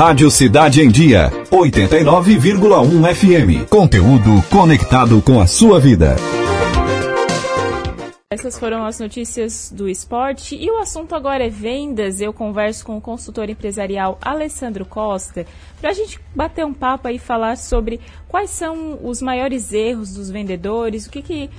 Rádio Cidade em Dia, 89,1 FM. Conteúdo conectado com a sua vida. Essas foram as notícias do esporte e o assunto agora é vendas. Eu converso com o consultor empresarial Alessandro Costa para a gente bater um papo e falar sobre quais são os maiores erros dos vendedores, o que, que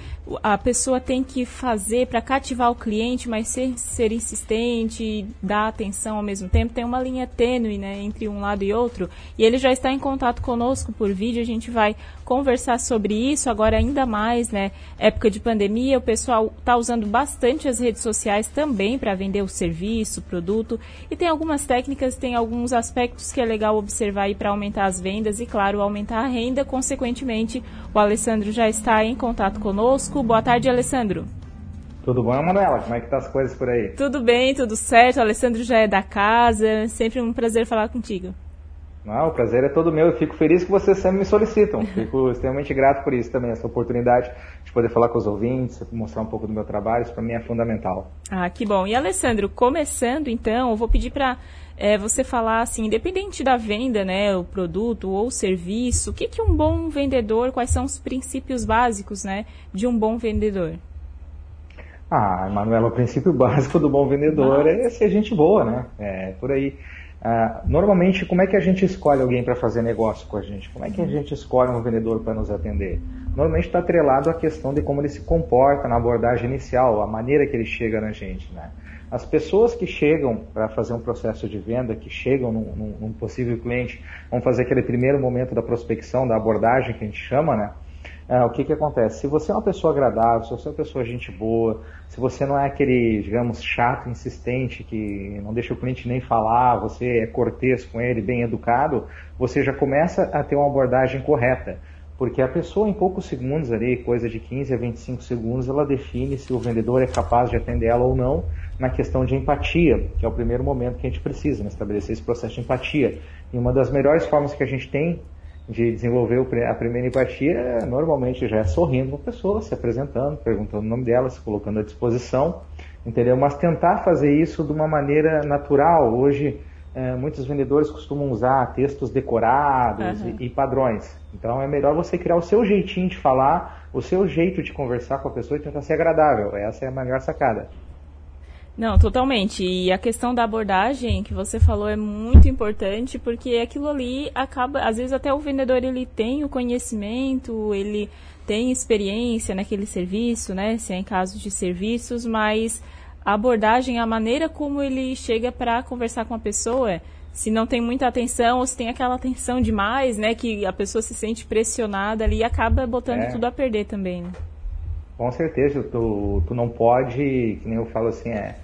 a pessoa tem que fazer para cativar o cliente, mas ser, ser insistente dar atenção ao mesmo tempo. Tem uma linha tênue né, entre um lado e outro. E ele já está em contato conosco por vídeo. A gente vai conversar sobre isso agora ainda mais, né? Época de pandemia, o pessoal está usando bastante as redes sociais também para vender o serviço, produto. E tem algumas técnicas, tem alguns aspectos que é legal observar aí para aumentar as vendas e, claro, aumentar a renda. Consequentemente, o Alessandro já está em contato conosco. Boa tarde, Alessandro. Tudo bom, Manuela? Como é que tá as coisas por aí? Tudo bem, tudo certo. O Alessandro já é da casa. Sempre um prazer falar contigo. Não, o prazer é todo meu. Eu fico feliz que vocês sempre me solicitam. Fico extremamente grato por isso também, essa oportunidade de poder falar com os ouvintes, mostrar um pouco do meu trabalho. Isso para mim é fundamental. Ah, que bom. E Alessandro, começando então, eu vou pedir para é, você falar assim, independente da venda, né, o produto ou o serviço, o que, que um bom vendedor, quais são os princípios básicos, né, de um bom vendedor? Ah, Manuela, o princípio básico do bom vendedor é ser gente boa, né? É por aí. Ah, normalmente, como é que a gente escolhe alguém para fazer negócio com a gente? Como é que a gente escolhe um vendedor para nos atender? Normalmente está atrelado à questão de como ele se comporta na abordagem inicial, a maneira que ele chega na gente, né? As pessoas que chegam para fazer um processo de venda, que chegam num, num, num, possível cliente, vão fazer aquele primeiro momento da prospecção, da abordagem que a gente chama, né? É, o que, que acontece? Se você é uma pessoa agradável, se você é uma pessoa gente boa, se você não é aquele, digamos, chato, insistente, que não deixa o cliente nem falar, você é cortês com ele, bem educado, você já começa a ter uma abordagem correta. Porque a pessoa, em poucos segundos ali, coisa de 15 a 25 segundos, ela define se o vendedor é capaz de atender ela ou não na questão de empatia, que é o primeiro momento que a gente precisa, né, estabelecer esse processo de empatia. E uma das melhores formas que a gente tem de desenvolver a primeira empatia normalmente já é sorrindo com a pessoa, se apresentando, perguntando o nome dela, se colocando à disposição, entendeu? Mas tentar fazer isso de uma maneira natural. Hoje, é, muitos vendedores costumam usar textos decorados uhum. e, e, padrões. Então, é melhor você criar o seu jeitinho de falar, o seu jeito de conversar com a pessoa e tentar ser agradável. Essa é a melhor sacada. Não, totalmente. E a questão da abordagem que você falou é muito importante, porque aquilo ali acaba, às vezes até o vendedor ele tem o conhecimento, ele tem experiência naquele serviço, né, se é em casos de serviços, mas a abordagem, a maneira como ele chega para conversar com a pessoa, se não tem muita atenção ou se tem aquela atenção demais, né, que a pessoa se sente pressionada ali e acaba botando é. tudo a perder também. Né? Com certeza, tu, tu não pode, que nem eu falo assim, é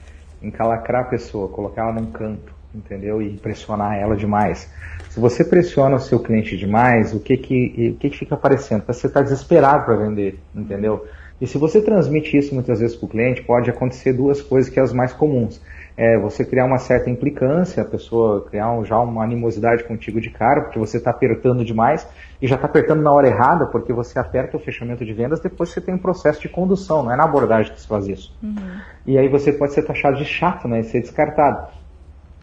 encalacrar a pessoa, colocar ela num canto, entendeu? E pressionar ela demais. Se você pressiona o seu cliente demais, o que que, o que, que fica aparecendo? Você está desesperado para vender, entendeu? E se você transmite isso muitas vezes para o cliente, pode acontecer duas coisas que são as mais comuns é você criar uma certa implicância, a pessoa criar um, já uma animosidade contigo de cara, porque você está apertando demais e já está apertando na hora errada, porque você aperta o fechamento de vendas, depois você tem um processo de condução, não é na abordagem que se faz isso. Uhum. E aí você pode ser taxado de chato, né, e ser descartado.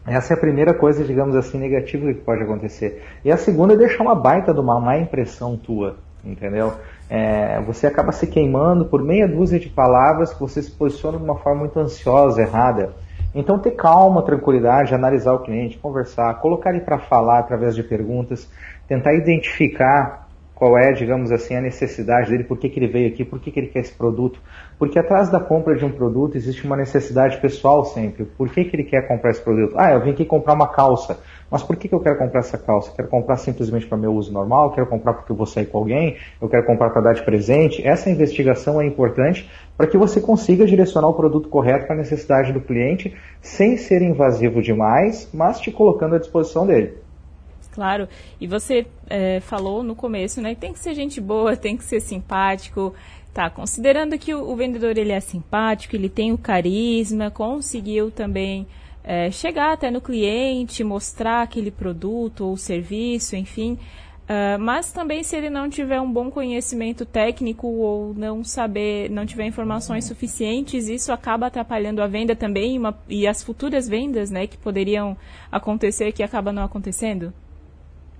Essa é a primeira coisa, digamos assim, negativa que pode acontecer. E a segunda é deixar uma baita de uma má impressão tua, entendeu? É, você acaba se queimando por meia dúzia de palavras que você se posiciona de uma forma muito ansiosa, errada. Então, ter calma, tranquilidade, analisar o cliente, conversar, colocar ele para falar através de perguntas, tentar identificar qual é, digamos assim, a necessidade dele, por que, que ele veio aqui, por que, que ele quer esse produto. Porque atrás da compra de um produto existe uma necessidade pessoal sempre. Por que, que ele quer comprar esse produto? Ah, eu vim aqui comprar uma calça. Mas por que, que eu quero comprar essa calça? quero comprar simplesmente para meu uso normal? quero comprar porque eu vou sair com alguém? Eu quero comprar para dar de presente? Essa investigação é importante para que você consiga direcionar o produto correto para a necessidade do cliente, sem ser invasivo demais, mas te colocando à disposição dele. Claro, e você é, falou no começo, né? Tem que ser gente boa, tem que ser simpático. Tá, considerando que o, o vendedor ele é simpático, ele tem o carisma, conseguiu também é, chegar até no cliente, mostrar aquele produto ou serviço, enfim. Uh, mas também se ele não tiver um bom conhecimento técnico ou não saber, não tiver informações suficientes, isso acaba atrapalhando a venda também uma, e as futuras vendas, né, que poderiam acontecer que acaba não acontecendo.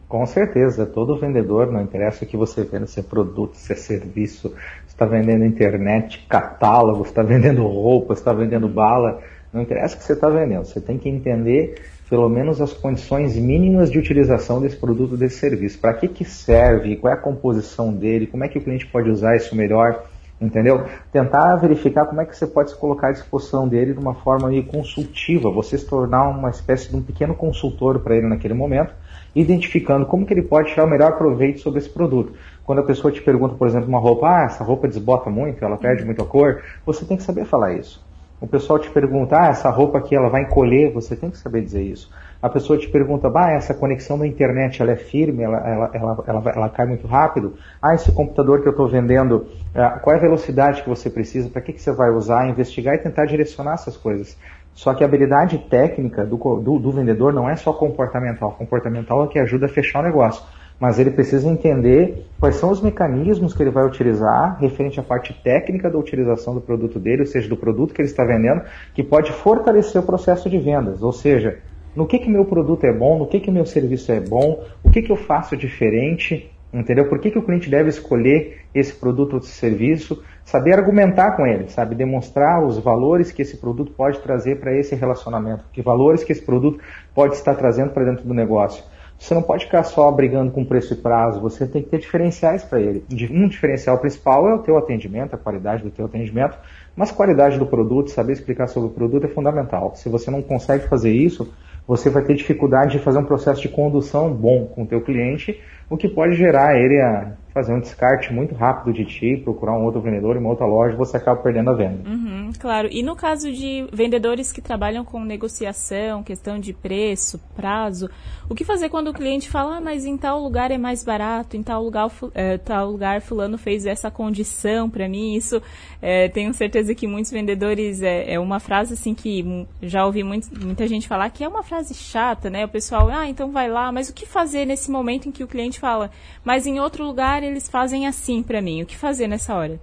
Com certeza, todo vendedor, não interessa o que você vende, se é produto, se é serviço, se está vendendo internet, catálogo, está vendendo roupa, está vendendo bala, não interessa o que você está vendendo, você tem que entender pelo menos as condições mínimas de utilização desse produto, desse serviço. Para que, que serve, qual é a composição dele, como é que o cliente pode usar isso melhor, entendeu? Tentar verificar como é que você pode se colocar à disposição dele de uma forma consultiva, você se tornar uma espécie de um pequeno consultor para ele naquele momento, identificando como que ele pode tirar o melhor proveito sobre esse produto. Quando a pessoa te pergunta, por exemplo, uma roupa, ah, essa roupa desbota muito, ela perde muito a cor, você tem que saber falar isso. O pessoal te pergunta, ah, essa roupa aqui ela vai encolher, você tem que saber dizer isso. A pessoa te pergunta, ah, essa conexão da internet ela é firme, ela, ela, ela, ela, ela cai muito rápido. Ah, esse computador que eu estou vendendo, ah, qual é a velocidade que você precisa, para que, que você vai usar, investigar e tentar direcionar essas coisas. Só que a habilidade técnica do, do, do vendedor não é só comportamental. Comportamental é que ajuda a fechar o negócio mas ele precisa entender quais são os mecanismos que ele vai utilizar referente à parte técnica da utilização do produto dele, ou seja, do produto que ele está vendendo, que pode fortalecer o processo de vendas. Ou seja, no que que meu produto é bom, no que que meu serviço é bom, o que que eu faço diferente, entendeu? Por que que o cliente deve escolher esse produto ou esse serviço? Saber argumentar com ele, sabe? Demonstrar os valores que esse produto pode trazer para esse relacionamento, que valores que esse produto pode estar trazendo para dentro do negócio. Você não pode ficar só brigando com preço e prazo, você tem que ter diferenciais para ele. Um diferencial principal é o teu atendimento, a qualidade do teu atendimento, mas qualidade do produto, saber explicar sobre o produto é fundamental. Se você não consegue fazer isso, você vai ter dificuldade de fazer um processo de condução bom com o teu cliente, o que pode gerar ele a fazer um descarte muito rápido de ti, procurar um outro vendedor uma outra loja, você acaba perdendo a venda. Uhum, claro. E no caso de vendedores que trabalham com negociação, questão de preço, prazo, o que fazer quando o cliente fala, ah, mas em tal lugar é mais barato, em tal lugar, é, tal lugar fulano fez essa condição para mim? Isso é, tenho certeza que muitos vendedores é, é, uma frase assim que já ouvi muito, muita gente falar que é uma frase chata, né? O pessoal, ah, então vai lá, mas o que fazer nesse momento em que o cliente fala, mas em outro lugar eles fazem assim para mim. O que fazer nessa hora?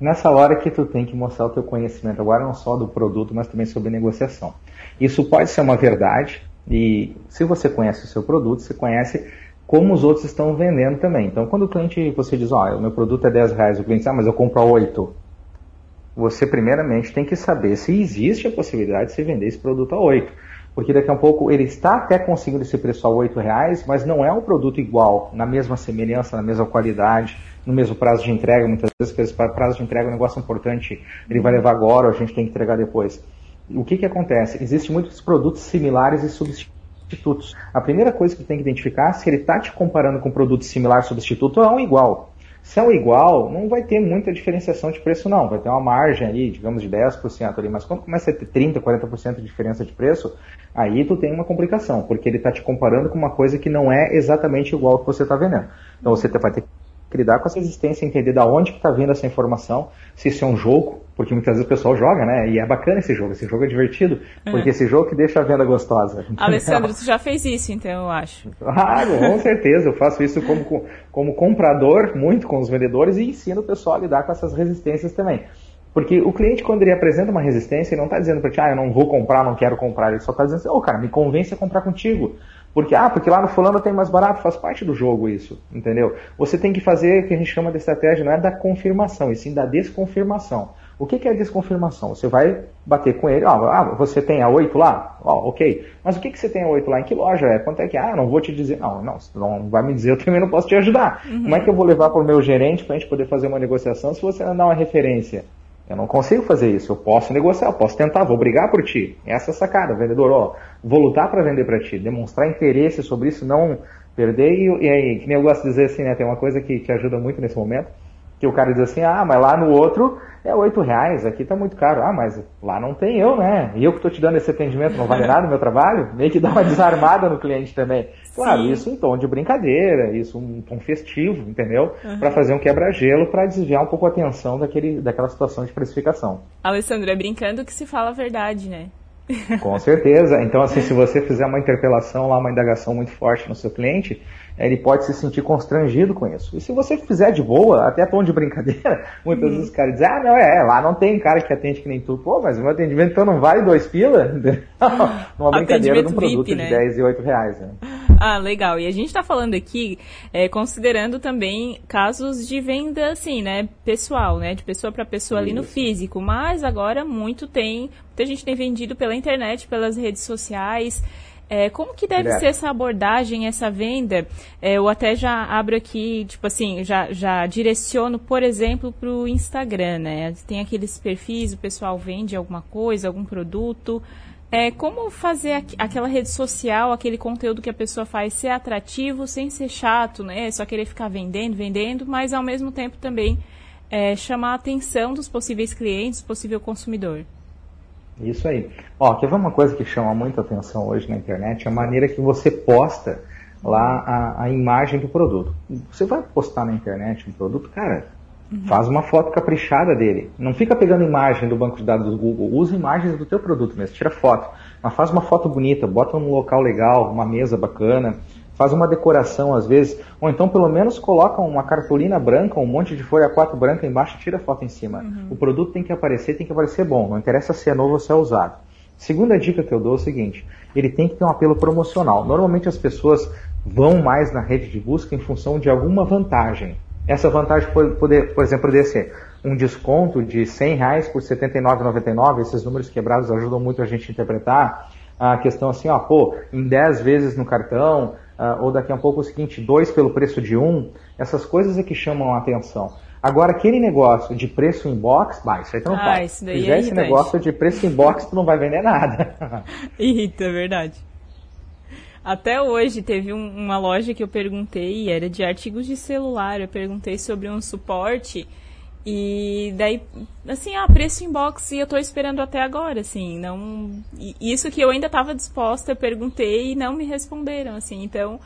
Nessa hora que tu tem que mostrar o teu conhecimento agora não só do produto, mas também sobre negociação. Isso pode ser uma verdade e se você conhece o seu produto, você conhece como os outros estão vendendo também. Então, quando o cliente, você diz, ó, o meu produto é 10 reais, o cliente diz, ah, mas eu compro a 8. Você primeiramente tem que saber se existe a possibilidade de você vender esse produto a 8 porque daqui a pouco ele está até conseguindo esse preço a R$ reais, mas não é um produto igual, na mesma semelhança, na mesma qualidade, no mesmo prazo de entrega. Muitas vezes, prazo de entrega é um negócio importante, ele vai levar agora, a gente tem que entregar depois. O que, que acontece? Existem muitos produtos similares e substitutos. A primeira coisa que tem que identificar é se ele está te comparando com um produto similar substituto ou é um igual. Se é um igual, não vai ter muita diferenciação de preço, não. Vai ter uma margem aí, digamos, de 10% ali. Mas quando começa a ter 30%, 40% de diferença de preço, aí tu tem uma complicação, porque ele está te comparando com uma coisa que não é exatamente igual ao que você está vendendo. Então você vai ter que lidar com essa existência, entender da onde que está vindo essa informação, se isso é um jogo, porque muitas vezes o pessoal joga, né? E é bacana esse jogo, esse jogo é divertido, porque é. esse jogo que deixa a venda gostosa. Alessandro, tu já fez isso, então, eu acho. Ah, com certeza, eu faço isso como, como comprador, muito com os vendedores, e ensino o pessoal a lidar com essas resistências também. Porque o cliente, quando ele apresenta uma resistência, ele não está dizendo para ti, ah, eu não vou comprar, não quero comprar. Ele só está dizendo assim, ô oh, cara, me convence a comprar contigo. Porque, ah, porque lá no fulano tem mais barato, faz parte do jogo isso, entendeu? Você tem que fazer o que a gente chama de estratégia, não é da confirmação, e sim da desconfirmação. O que, que é desconfirmação? Você vai bater com ele, ah, você tem a 8 lá? Ó, ok. Mas o que, que você tem a 8 lá? Em que loja é? Quanto é que é? Ah, eu não vou te dizer. Não, não, não vai me dizer, eu também não posso te ajudar. Uhum. Como é que eu vou levar para o meu gerente para a gente poder fazer uma negociação se você não dá uma referência? Eu não consigo fazer isso. Eu posso negociar, eu posso tentar, vou brigar por ti. Essa é a sacada, vendedor. Ó, vou lutar para vender para ti, demonstrar interesse sobre isso, não perder. E, e aí, que nem eu gosto de dizer assim, né? Tem uma coisa que, que ajuda muito nesse momento, que o cara diz assim, ah, mas lá no outro é oito reais, aqui tá muito caro. Ah, mas lá não tem eu, né? E eu que tô te dando esse atendimento, não vale nada o meu trabalho? Meio que dá uma desarmada no cliente também. Claro, Sim. isso em tom de brincadeira, isso um tom festivo, entendeu? Uhum. Para fazer um quebra-gelo, para desviar um pouco a atenção daquele, daquela situação de precificação. Alessandro, é brincando que se fala a verdade, né? Com certeza. Então, assim, se você fizer uma interpelação lá, uma indagação muito forte no seu cliente, ele pode se sentir constrangido com isso. E se você fizer de boa, até tom de brincadeira, muitas uhum. vezes os caras dizem, ah, não, é, lá não tem cara que atende que nem tu. Pô, mas o meu atendimento então não vale dois pila? Numa brincadeira de um produto VIP, né? de 10 e 8 reais. Né? Ah, legal. E a gente está falando aqui, é, considerando também casos de venda, assim, né, pessoal, né, de pessoa para pessoa Isso. ali no físico. Mas agora muito tem, muita gente tem vendido pela internet, pelas redes sociais. É, como que deve Direto. ser essa abordagem, essa venda? É, eu até já abro aqui, tipo assim, já, já direciono, por exemplo, para o Instagram, né? Tem aqueles perfis, o pessoal vende alguma coisa, algum produto. É, como fazer aqu aquela rede social, aquele conteúdo que a pessoa faz ser atrativo, sem ser chato, né? Só querer ficar vendendo, vendendo, mas ao mesmo tempo também é, chamar a atenção dos possíveis clientes, possível consumidor. Isso aí. Ó, quer ver uma coisa que chama muita atenção hoje na internet? É a maneira que você posta lá a, a imagem do produto. Você vai postar na internet um produto, cara, uhum. faz uma foto caprichada dele. Não fica pegando imagem do banco de dados do Google, usa imagens do teu produto mesmo, tira foto. Mas faz uma foto bonita, bota num local legal, uma mesa bacana, faz uma decoração às vezes, ou então pelo menos coloca uma cartolina branca, um monte de folha 4 branca embaixo e tira foto em cima. Uhum. O produto tem que aparecer, tem que aparecer bom, não interessa se é novo ou se é usado. Segunda dica que eu dou é o seguinte, ele tem que ter um apelo promocional. Normalmente as pessoas vão mais na rede de busca em função de alguma vantagem. Essa vantagem pode, poder, por exemplo, poderia ser um desconto de 100 reais por R$ 79,99. Esses números quebrados ajudam muito a gente a interpretar a questão assim, ó, pô, em 10 vezes no cartão, uh, ou daqui a pouco o seguinte, dois pelo preço de um, essas coisas é que chamam a atenção. Agora, aquele negócio de preço em box, bah, isso aí tu não ah, faz. Se fizer é esse negócio de preço em box, tu não vai vender nada. Irrita, é verdade. Até hoje teve um, uma loja que eu perguntei, era de artigos de celular, eu perguntei sobre um suporte e daí, assim, ah, preço inbox e eu tô esperando até agora, assim, não... Isso que eu ainda estava disposta, eu perguntei e não me responderam, assim, então,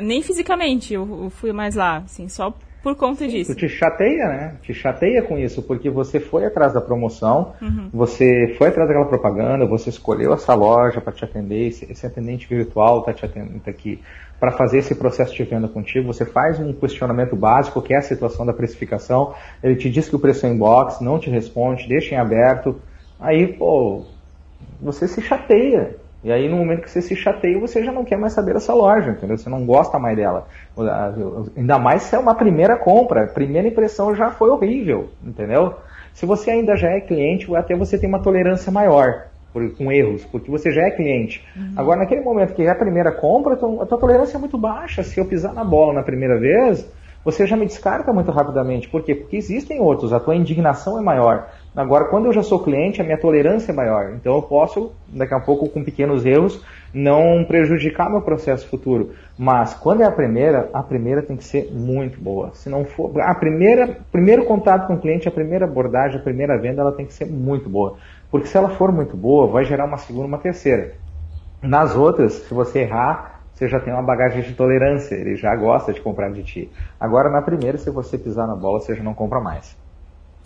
nem fisicamente eu fui mais lá, assim, só por conta disso. Tu te chateia, né? Te chateia com isso, porque você foi atrás da promoção, uhum. você foi atrás daquela propaganda, você escolheu essa loja para te atender, esse, atendente virtual está te atendendo tá aqui para fazer esse processo de venda contigo, você faz um questionamento básico, que é a situação da precificação, ele te diz que o preço é inbox, não te responde, deixa em aberto, aí, pô, você se chateia. E aí, no momento que você se chateia, você já não quer mais saber dessa loja, entendeu? Você não gosta mais dela. Ainda mais se é uma primeira compra. A primeira impressão já foi horrível, entendeu? Se você ainda já é cliente, até você tem uma tolerância maior por, com erros, porque você já é cliente. Uhum. Agora, naquele momento que é a primeira compra, a tua, a tua tolerância é muito baixa. Se eu pisar na bola na primeira vez, você já me descarta muito rapidamente. Por quê? Porque existem outros, a tua indignação é maior. Agora, quando eu já sou cliente, a minha tolerância é maior. Então, eu posso, daqui a pouco, com pequenos erros, não prejudicar meu processo futuro. Mas, quando é a primeira, a primeira tem que ser muito boa. Se não for. A primeira, primeiro contato com o cliente, a primeira abordagem, a primeira venda, ela tem que ser muito boa. Porque se ela for muito boa, vai gerar uma segunda, uma terceira. Nas outras, se você errar, você já tem uma bagagem de tolerância, ele já gosta de comprar de ti. Agora, na primeira, se você pisar na bola, você já não compra mais.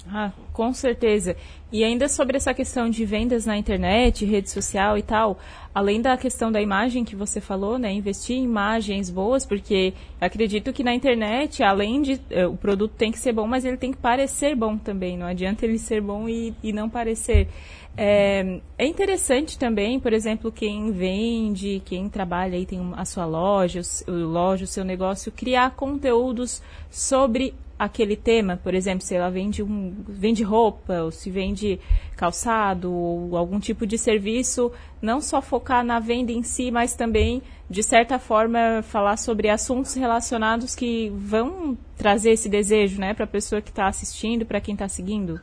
Ah, com certeza. E ainda sobre essa questão de vendas na internet, rede social e tal, além da questão da imagem que você falou, né, investir em imagens boas, porque acredito que na internet, além de uh, o produto tem que ser bom, mas ele tem que parecer bom também. Não adianta ele ser bom e, e não parecer. É, é, interessante também, por exemplo, quem vende, quem trabalha aí, tem a sua loja, o loja, o seu negócio, criar conteúdos sobre aquele tema, por exemplo, se ela vende, um, vende roupa, ou se vende calçado, ou algum tipo de serviço, não só focar na venda em si, mas também, de certa forma, falar sobre assuntos relacionados que vão trazer esse desejo né, para a pessoa que está assistindo, para quem está seguindo.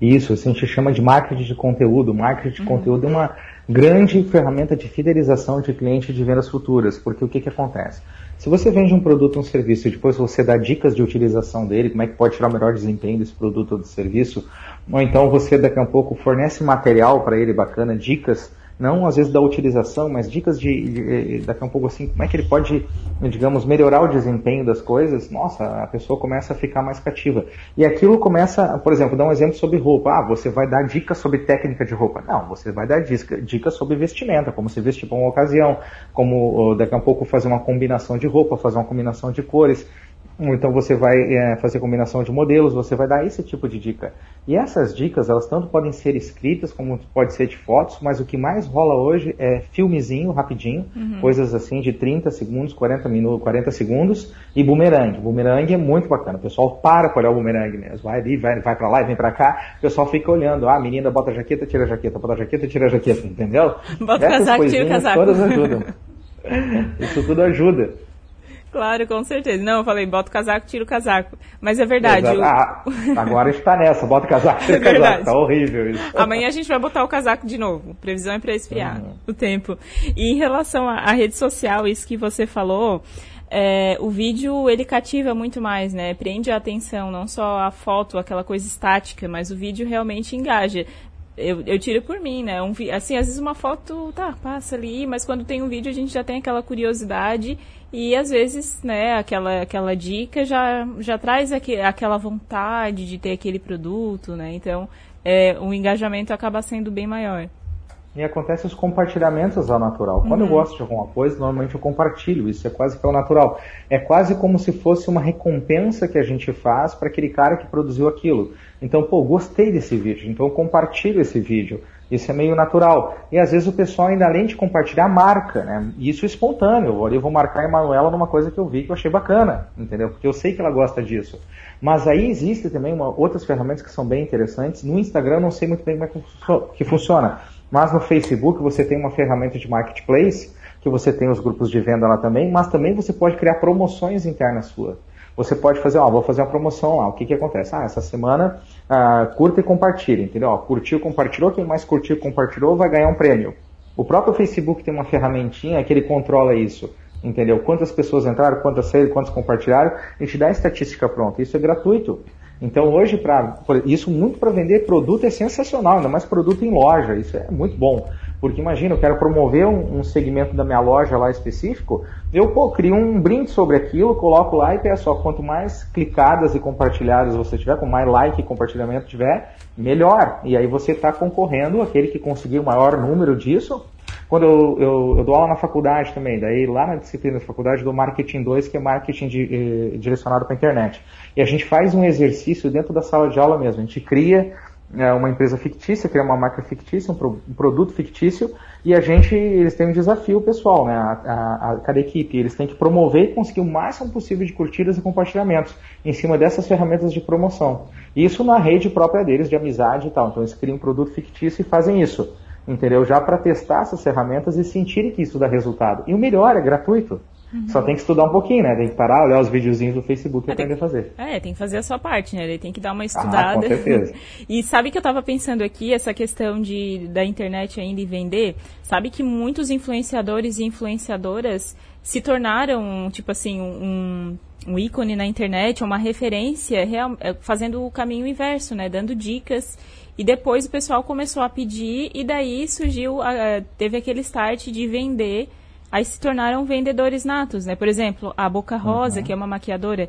Isso, assim, a gente chama de marketing de conteúdo. Marketing de uhum. conteúdo é uma grande ferramenta de fidelização de cliente de vendas futuras, porque o que, que acontece? Se você vende um produto ou um serviço e depois você dá dicas de utilização dele, como é que pode tirar o melhor desempenho desse produto ou desse serviço, ou então você daqui a pouco fornece material para ele bacana, dicas não às vezes da utilização, mas dicas de, de, daqui a um pouco assim, como é que ele pode, digamos, melhorar o desempenho das coisas, nossa, a pessoa começa a ficar mais cativa. E aquilo começa, por exemplo, dar um exemplo sobre roupa. Ah, você vai dar dicas sobre técnica de roupa. Não, você vai dar dicas sobre vestimenta, como se vestir para uma ocasião, como daqui a pouco fazer uma combinação de roupa, fazer uma combinação de cores. Então você vai é, fazer combinação de modelos, você vai dar esse tipo de dica. E essas dicas, elas tanto podem ser escritas como pode ser de fotos, mas o que mais rola hoje é filmezinho, rapidinho, uhum. coisas assim de 30 segundos, 40 minutos, 40 segundos, e bumerangue. Bumerangue é muito bacana. O pessoal para para olhar o bumerangue mesmo. Vai ali, vai, vai para lá e vem para cá. O pessoal fica olhando. Ah, a menina bota a jaqueta, tira a jaqueta, bota a jaqueta, tira a jaqueta, entendeu? Bota o casaco, tira o casaco. Todas ajudam. Isso tudo ajuda. Claro, com certeza. Não, eu falei, bota o casaco, tira o casaco. Mas é verdade. O... Ah, agora está nessa, bota o casaco, tira o é casaco. Tá horrível isso. Amanhã a gente vai botar o casaco de novo. Previsão é para esfriar uhum. o tempo. E em relação à rede social, isso que você falou, é, o vídeo ele cativa muito mais, né? Prende a atenção, não só a foto, aquela coisa estática, mas o vídeo realmente engaja. Eu, eu tiro por mim, né? Um, assim, às vezes uma foto, tá, passa ali, mas quando tem um vídeo a gente já tem aquela curiosidade e às vezes, né, aquela, aquela dica já, já traz aqu aquela vontade de ter aquele produto, né? Então, é, o engajamento acaba sendo bem maior. E acontece os compartilhamentos ao natural. Quando uhum. eu gosto de alguma coisa, normalmente eu compartilho. Isso é quase que ao natural. É quase como se fosse uma recompensa que a gente faz para aquele cara que produziu aquilo. Então, pô, gostei desse vídeo, então eu compartilho esse vídeo. Isso é meio natural. E às vezes o pessoal, ainda além de compartilhar, marca, né? Isso é espontâneo. Eu vou marcar a Emanuela numa coisa que eu vi que eu achei bacana, entendeu? Porque eu sei que ela gosta disso. Mas aí existe também uma, outras ferramentas que são bem interessantes. No Instagram eu não sei muito bem como é que funciona. Mas no Facebook você tem uma ferramenta de marketplace, que você tem os grupos de venda lá também, mas também você pode criar promoções internas suas você pode fazer, ó, vou fazer uma promoção lá. O que que acontece? Ah, essa semana ah, curta e compartilha, entendeu? Curtiu, compartilhou, quem mais curtiu compartilhou vai ganhar um prêmio. O próprio Facebook tem uma ferramentinha que ele controla isso, entendeu? Quantas pessoas entraram, quantas saíram, quantas compartilharam, a gente dá a estatística pronta. Isso é gratuito. Então hoje, para isso muito para vender produto é sensacional, ainda mais produto em loja, isso é muito bom. Porque imagina, eu quero promover um, um, segmento da minha loja lá específico, eu pô, crio um brinde sobre aquilo, coloco lá e peço, ó, quanto mais clicadas e compartilhadas você tiver, com mais like e compartilhamento tiver, melhor. E aí você está concorrendo, aquele que conseguir o maior número disso. Quando eu, eu, eu, dou aula na faculdade também, daí lá na disciplina da faculdade dou Marketing 2, que é marketing de, eh, direcionado para a internet. E a gente faz um exercício dentro da sala de aula mesmo. A gente cria é, uma empresa fictícia, criar uma marca fictícia, um, pro, um, produto fictício, e a gente, eles têm um desafio pessoal, né, a, a, a, cada equipe, eles têm que promover e conseguir o máximo possível de curtidas e compartilhamentos em cima dessas ferramentas de promoção. Isso na rede própria deles, de amizade e tal. Então eles criam um produto fictício e fazem isso, entendeu? Já para testar essas ferramentas e sentirem que isso dá resultado. E o melhor, é gratuito. Uhum. Só tem que estudar um pouquinho, né? Tem que parar, olhar os videozinhos do Facebook e é, aprender a fazer. É, tem que fazer a sua parte, né? Ele tem que dar uma estudada. Ah, com certeza. e sabe que eu tava pensando aqui, essa questão de, da internet ainda e vender? Sabe que muitos influenciadores e influenciadoras se tornaram, tipo assim, um, um ícone na internet, uma referência, real, é, fazendo o caminho inverso, né? Dando dicas. E depois o pessoal começou a pedir, e daí surgiu, teve aquele start de vender aí se tornaram vendedores natos, né? Por exemplo, a Boca Rosa, uhum. que é uma maquiadora,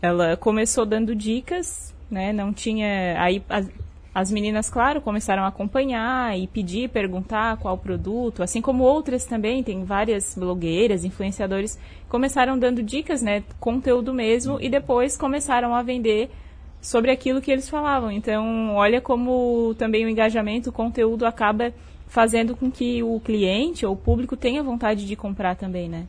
ela começou dando dicas, né? Não tinha. Aí as, as meninas, claro, começaram a acompanhar e pedir, perguntar qual produto, assim como outras também, tem várias blogueiras, influenciadores, começaram dando dicas, né? Conteúdo mesmo, e depois começaram a vender sobre aquilo que eles falavam. Então, olha como também o engajamento, o conteúdo acaba fazendo com que o cliente ou o público tenha vontade de comprar também, né?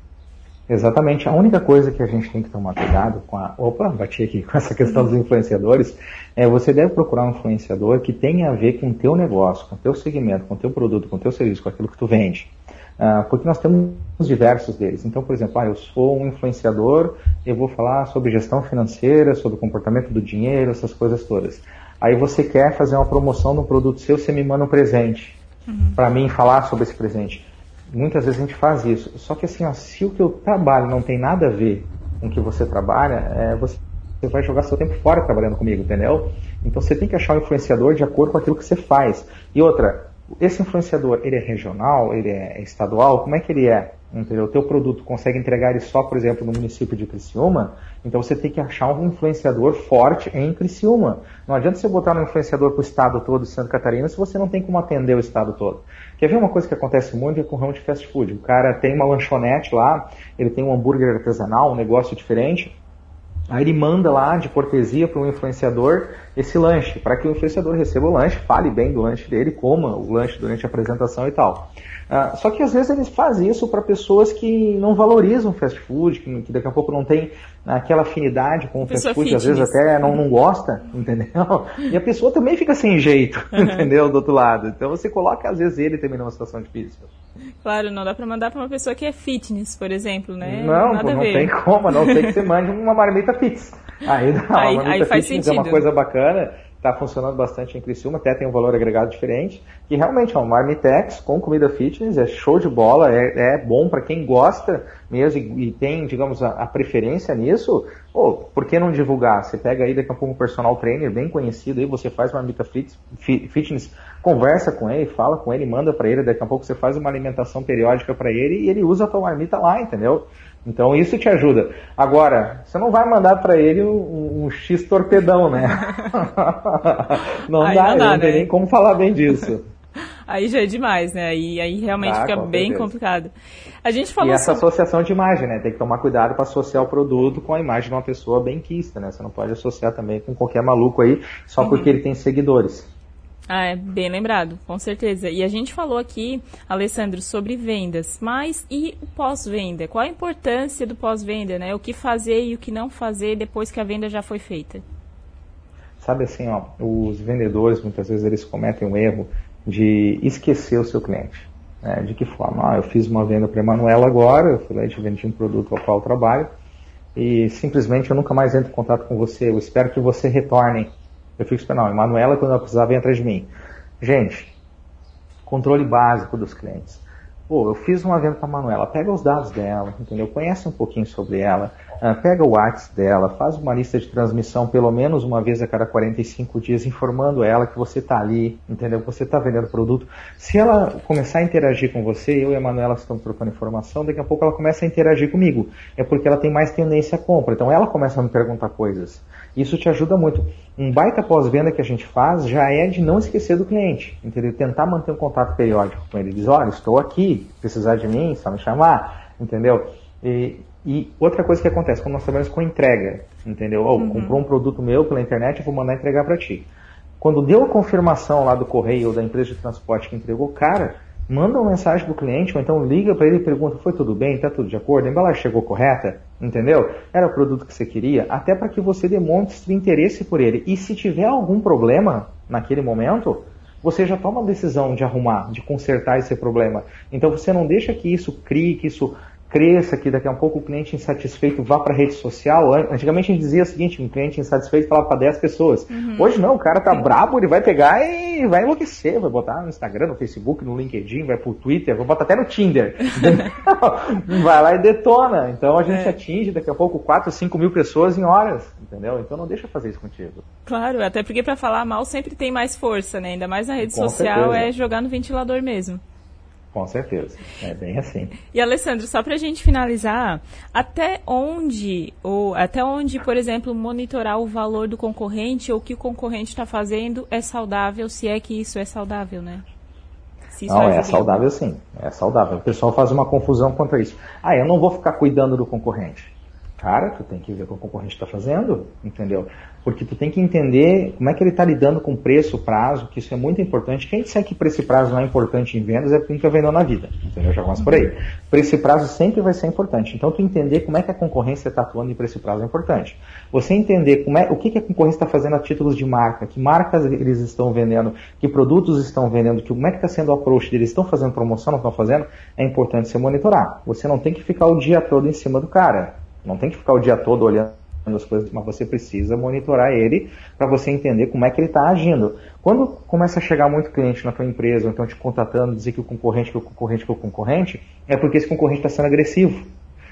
Exatamente. A única coisa que a gente tem que tomar cuidado com a. Opa, bati aqui com essa questão dos influenciadores. É você deve procurar um influenciador que tenha a ver com o teu negócio, com o teu segmento, com o teu produto, com o teu serviço, com aquilo que tu vende. Uh, porque nós temos diversos deles. Então, por exemplo, ah, eu sou um influenciador, eu vou falar sobre gestão financeira, sobre comportamento do dinheiro, essas coisas todas. Aí você quer fazer uma promoção no produto seu, você me manda um presente uhum. para mim falar sobre esse presente. Muitas vezes a gente faz isso. Só que assim, ó, se o que eu trabalho não tem nada a ver com o que você trabalha, é, você, você vai jogar seu tempo fora trabalhando comigo, entendeu? Então você tem que achar um influenciador de acordo com aquilo que você faz. E outra, esse influenciador, ele é regional, ele é estadual, como é que ele é? Entendeu? O teu produto consegue entregar ele só, por exemplo, no município de Criciúma, então você tem que achar um influenciador forte em Criciúma. Não adianta você botar um influenciador para o estado todo de Santa Catarina se você não tem como atender o estado todo. Quer ver uma coisa que acontece muito é com o ramo de fast food? O cara tem uma lanchonete lá, ele tem um hambúrguer artesanal, um negócio diferente, Aí ele manda lá de cortesia para o influenciador esse lanche, para que o influenciador receba o lanche, fale bem do lanche dele, coma o lanche durante a apresentação e tal. Uh, só que às vezes eles fazem isso para pessoas que não valorizam fast food, que, que, daqui a pouco não tem aquela afinidade com o fast food, fitness. às vezes até não, não gosta, entendeu? E a pessoa também fica sem jeito, uhum. entendeu? Do outro lado. Então você coloca às vezes ele também numa situação difícil. Claro, não dá para mandar para uma pessoa que é fitness, por exemplo, né? Não, Nada não tem como, não tem que você mande uma marmita fitness. Aí, não, aí, aí fitness é uma coisa bacana está funcionando bastante em Criciúma, até tem um valor agregado diferente, que realmente é um marmitex com comida fitness, é show de bola, é, é bom para quem gosta mesmo e, e tem, digamos, a, a, preferência nisso, pô, por que não divulgar? Você pega aí daqui a pouco um personal trainer bem conhecido aí, você faz marmita fitness, conversa com ele, fala com ele, manda para ele, daqui a pouco você faz uma alimentação periódica para ele e ele usa a tua marmita lá, entendeu? Então isso te ajuda. Agora, você não vai mandar para ele um, um, X torpedão, né? não aí dá, não, dá, não tem né? nem como falar bem disso. aí já é demais, né? E aí realmente fica bem certeza. complicado. A gente falou e essa sobre... associação de imagem, né? Tem que tomar cuidado para associar o produto com a imagem de uma pessoa bem quista, né? Você não pode associar também com qualquer maluco aí só uhum. porque ele tem seguidores. Ah, é bem lembrado, com certeza. E a gente falou aqui, Alessandro, sobre vendas, mas e o pós-venda? Qual a importância do pós-venda, né? O que fazer e o que não fazer depois que a venda já foi feita? Sabe assim, ó, os vendedores muitas vezes eles cometem um erro de esquecer o seu cliente. Né? De que forma? Ah, eu fiz uma venda para a Emanuela agora, eu e te vendi um produto ao qual eu trabalho e simplesmente eu nunca mais entro em contato com você. Eu espero que você retorne eu fico esperando, não, Emanuela, quando ela precisar, vem atrás de mim. Gente, controle básico dos clientes. Pô, eu fiz uma venda para a Manuela, pega os dados dela, entendeu? Conhece um pouquinho sobre ela, pega o WhatsApp dela, faz uma lista de transmissão pelo menos uma vez a cada 45 dias, informando ela que você está ali, entendeu? Que você está vendendo produto. Se ela começar a interagir com você, eu e a Manuela estamos trocando informação, daqui a pouco ela começa a interagir comigo. É porque ela tem mais tendência à compra. Então ela começa a me perguntar coisas. Isso te ajuda muito. Um baita pós-venda que a gente faz já é de não esquecer do cliente, entendeu? Tentar manter um contato periódico com ele. Diz, olha, estou aqui, precisar de mim, só me chamar, entendeu? E, e outra coisa que acontece, quando nós trabalhamos com entrega, entendeu? Oh, uhum. comprou um produto meu pela internet, eu vou mandar entregar para ti. Quando deu a confirmação lá do correio ou da empresa de transporte que entregou, cara, manda uma mensagem para o cliente, ou então liga para ele e pergunta, foi tudo bem, está tudo de acordo, a embalagem chegou correta, entendeu? Era o produto que você queria, até para que você demonstre interesse por ele. E se tiver algum problema naquele momento, você já toma a decisão de arrumar, de consertar esse problema. Então você não deixa que isso crie, que isso cresça, que daqui a pouco o cliente insatisfeito vá para a rede social. Antigamente a gente dizia o seguinte, um cliente insatisfeito falava para 10 pessoas. Uhum. Hoje não, o cara tá brabo, ele vai pegar e vai enlouquecer, vai botar no Instagram, no Facebook, no LinkedIn, vai pro Twitter, vai botar até no Tinder. vai lá e detona. Então a gente é. atinge daqui a pouco 4, 5 mil pessoas em horas, entendeu? Então não deixa fazer isso contigo. Claro, até porque para falar mal sempre tem mais força, né? Ainda mais na rede Com social certeza. é jogar no ventilador mesmo. Com certeza, é bem assim. E Alessandro, só para a gente finalizar, até onde, ou até onde, por exemplo, monitorar o valor do concorrente ou o que o concorrente está fazendo é saudável, se é que isso é saudável, né? não, é saudável sim, é saudável. O pessoal faz uma confusão quanto a isso. Ah, eu não vou ficar cuidando do concorrente. Cara, tu tem que ver o que o concorrente está fazendo, entendeu? Porque tu tem que entender como é que ele está lidando com preço, prazo, que isso é muito importante. Quem disser que preço e prazo não é importante em vendas é porque nunca vendeu na vida, entendeu? Já começa por aí. Preço e prazo sempre vai ser importante. Então, tu entender como é que a concorrência está atuando em preço e prazo é importante. Você entender como é, o que, que a concorrência está fazendo a títulos de marca, que marcas eles estão vendendo, que produtos estão vendendo, que, como é que está sendo o approach deles, estão fazendo promoção, não estão fazendo, é importante você monitorar. Você não tem que ficar o dia todo em cima do cara. Não tem que ficar o dia todo olhando as coisas, mas você precisa monitorar ele para você entender como é que ele está agindo. Quando começa a chegar muito cliente na tua empresa, ou então te contatando, dizer que o concorrente, que o concorrente, que o concorrente, é porque esse concorrente está sendo agressivo.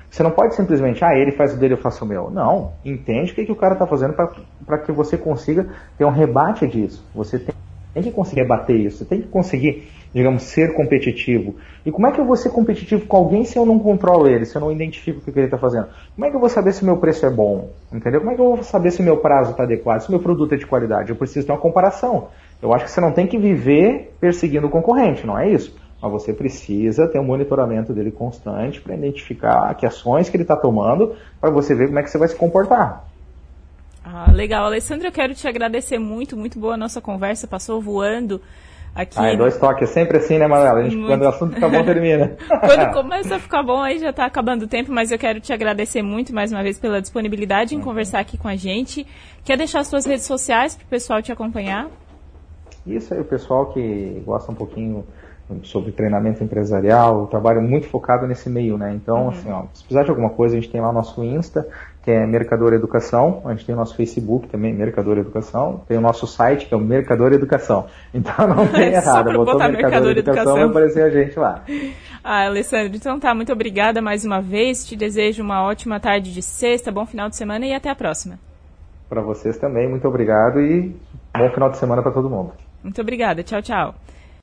Você não pode simplesmente, ah, ele faz o dele, eu faço o meu. Não. Entende o que, que o cara está fazendo para que você consiga ter um rebate disso. Você tem Tem que conseguir bater isso, tem que conseguir, digamos, ser competitivo. E como é que eu vou ser competitivo com alguém se eu não controlo ele, se eu não identifico o que ele está fazendo? Como é que eu vou saber se o meu preço é bom? Entendeu? Como é que eu vou saber se o meu prazo está adequado, se o meu produto é de qualidade? Eu preciso ter uma comparação. Eu acho que você não tem que viver perseguindo o concorrente, não é isso? Mas você precisa ter um monitoramento dele constante para identificar que ações que ele está tomando, para você ver como é que você vai se comportar. Ah, legal. Alessandro, eu quero te agradecer muito, muito boa a nossa conversa, passou voando aqui. Ah, é dois toques, é sempre assim, né, Manuela? A gente, muito... Quando o assunto fica bom, termina. quando começa a ficar bom, aí já está acabando o tempo, mas eu quero te agradecer muito, mais uma vez, pela disponibilidade em uhum. conversar aqui com a gente. Quer deixar as suas redes sociais para o pessoal te acompanhar? Isso aí, o pessoal que gosta um pouquinho sobre treinamento empresarial, trabalho muito focado nesse meio, né? Então, uhum. assim, ó, se precisar de alguma coisa, a gente tem lá o nosso Insta, que é Mercador Educação, a gente tem o nosso Facebook também, Mercador Educação, tem o nosso site, que é o Mercador Educação. Então não tem errado, botou Mercador, Mercador Educação, Educação vai aparecer a gente lá. Ah, Alessandro, então tá, muito obrigada mais uma vez, te desejo uma ótima tarde de sexta, bom final de semana e até a próxima. Para vocês também, muito obrigado e bom final de semana para todo mundo. Muito obrigada, tchau, tchau.